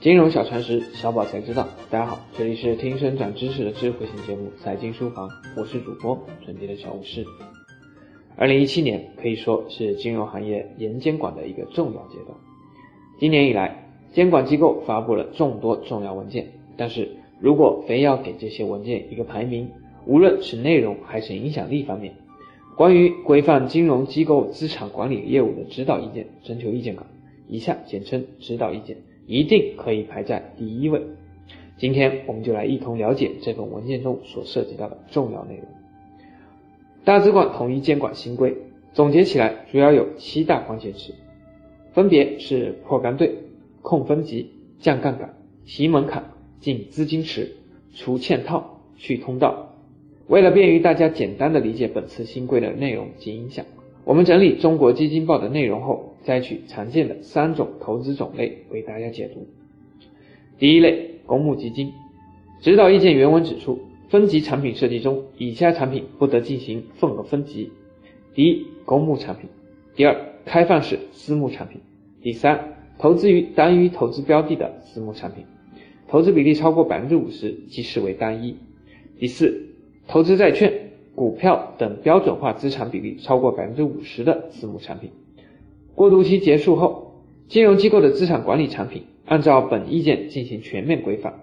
金融小常识，小宝才知道。大家好，这里是听声长知识的智慧型节目《财经书房》，我是主播纯洁的小武士。二零一七年可以说是金融行业严监管的一个重要阶段。今年以来，监管机构发布了众多重要文件，但是如果非要给这些文件一个排名，无论是内容还是影响力方面，关于规范金融机构资产管理业务的指导意见征求意见稿（以下简称指导意见）。一定可以排在第一位。今天我们就来一同了解这份文件中所涉及到的重要内容。大资管统一监管新规总结起来主要有七大关键词，分别是破干兑、控分级、降杠杆、提门槛、进资金池、除嵌套、去通道。为了便于大家简单的理解本次新规的内容及影响。我们整理中国基金报的内容后，摘取常见的三种投资种类为大家解读。第一类，公募基金。指导意见原文指出，分级产品设计中，以下产品不得进行份额分级：第一，公募产品；第二，开放式私募产品；第三，投资于单一投资标的的私募产品，投资比例超过百分之五十即视为单一；第四，投资债券。股票等标准化资产比例超过百分之五十的私募产品，过渡期结束后，金融机构的资产管理产品按照本意见进行全面规范，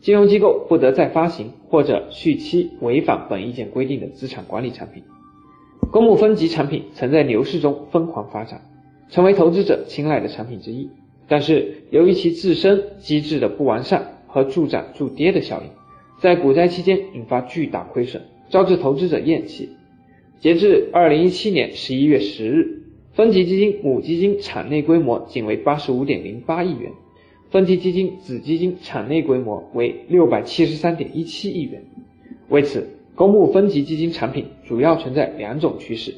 金融机构不得再发行或者续期违反本意见规定的资产管理产品。公募分级产品曾在牛市中疯狂发展，成为投资者青睐的产品之一，但是由于其自身机制的不完善和助涨助跌的效应，在股灾期间引发巨大亏损。招致投资者厌弃。截至二零一七年十一月十日，分级基金母基金场内规模仅为八十五点零八亿元，分级基金子基金场内规模为六百七十三点一七亿元。为此，公募分级基金产品主要存在两种趋势：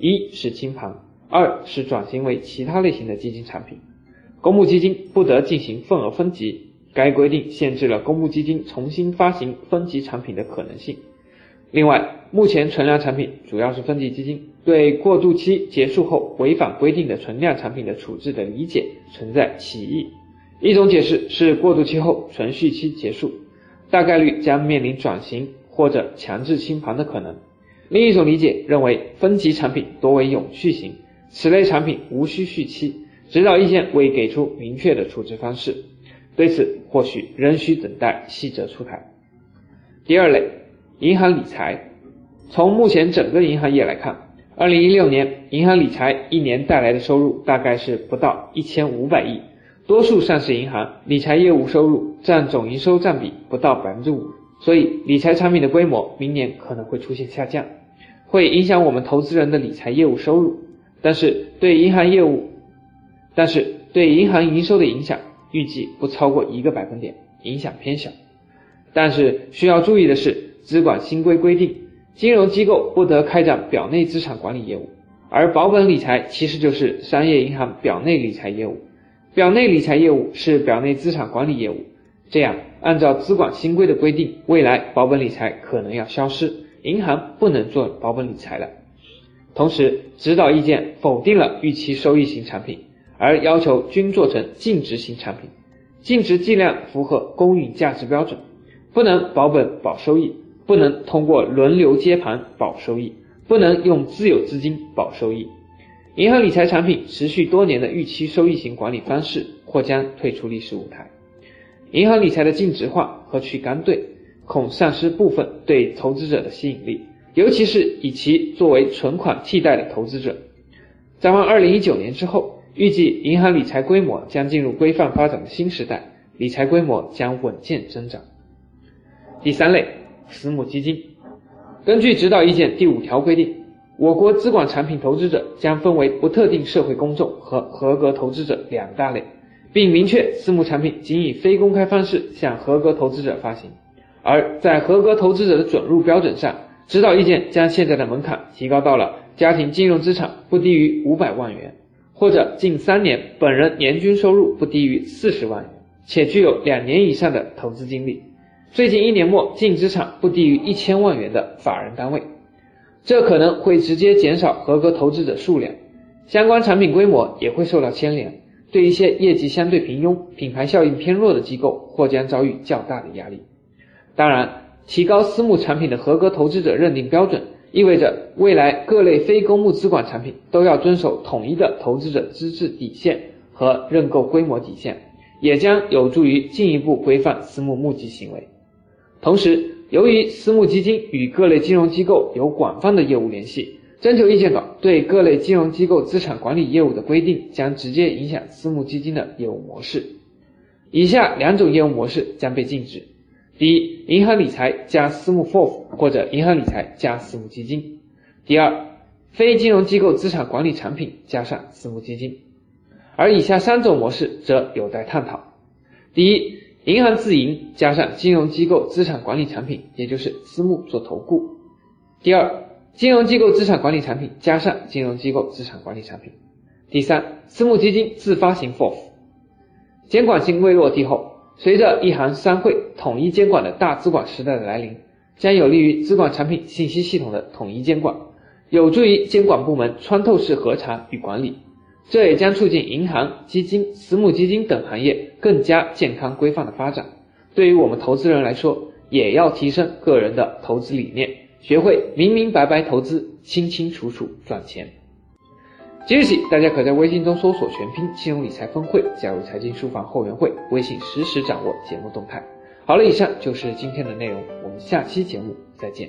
一是清盘，二是转型为其他类型的基金产品。公募基金不得进行份额分级，该规定限制了公募基金重新发行分级产品的可能性。另外，目前存量产品主要是分级基金对过渡期结束后违反规定的存量产品的处置的理解存在歧义。一种解释是过渡期后存续期结束，大概率将面临转型或者强制清盘的可能。另一种理解认为分级产品多为永续型，此类产品无需续期。指导意见未给出明确的处置方式，对此或许仍需等待细则出台。第二类。银行理财，从目前整个银行业来看，二零一六年银行理财一年带来的收入大概是不到一千五百亿，多数上市银行理财业务收入占总营收占比不到百分之五，所以理财产品的规模明年可能会出现下降，会影响我们投资人的理财业务收入，但是对银行业务，但是对银行营收的影响预计不超过一个百分点，影响偏小，但是需要注意的是。资管新规规定，金融机构不得开展表内资产管理业务，而保本理财其实就是商业银行表内理财业务。表内理财业务是表内资产管理业务，这样按照资管新规的规定，未来保本理财可能要消失，银行不能做保本理财了。同时，指导意见否定了预期收益型产品，而要求均做成净值型产品，净值计量符合公允价值标准，不能保本保收益。不能通过轮流接盘保收益，不能用自有资金保收益。银行理财产品持续多年的预期收益型管理方式或将退出历史舞台。银行理财的净值化和去干兑，恐丧失部分对投资者的吸引力，尤其是以其作为存款替代的投资者。展望二零一九年之后，预计银行理财规模将进入规范发展的新时代，理财规模将稳健增长。第三类。私募基金，根据指导意见第五条规定，我国资管产品投资者将分为不特定社会公众和合格投资者两大类，并明确私募产品仅以非公开方式向合格投资者发行。而在合格投资者的准入标准上，指导意见将现在的门槛提高到了家庭金融资产不低于五百万元，或者近三年本人年均收入不低于四十万元，且具有两年以上的投资经历。最近一年末净资产不低于一千万元的法人单位，这可能会直接减少合格投资者数量，相关产品规模也会受到牵连，对一些业绩相对平庸、品牌效应偏弱的机构或将遭遇较大的压力。当然，提高私募产品的合格投资者认定标准，意味着未来各类非公募资管产品都要遵守统一的投资者资质底线和认购规模底线，也将有助于进一步规范私募募集行为。同时，由于私募基金与各类金融机构有广泛的业务联系，征求意见稿对各类金融机构资产管理业务的规定将直接影响私募基金的业务模式。以下两种业务模式将被禁止：第一，银行理财加私募 FOF 或者银行理财加私募基金；第二，非金融机构资产管理产品加上私募基金。而以下三种模式则有待探讨：第一，银行自营加上金融机构资产管理产品，也就是私募做投顾；第二，金融机构资产管理产品加上金融机构资产管理产品；第三，私募基金自发型 FOF。监管性未落地后，随着一行三会统一监管的大资管时代的来临，将有利于资管产品信息系统的统一监管，有助于监管部门穿透式核查与管理。这也将促进银行、基金、私募基金等行业更加健康规范的发展。对于我们投资人来说，也要提升个人的投资理念，学会明明白白投资，清清楚楚赚钱。即日起，大家可在微信中搜索全拼“金融理财峰会”，加入财经书房后援会，微信实时掌握节目动态。好了，以上就是今天的内容，我们下期节目再见。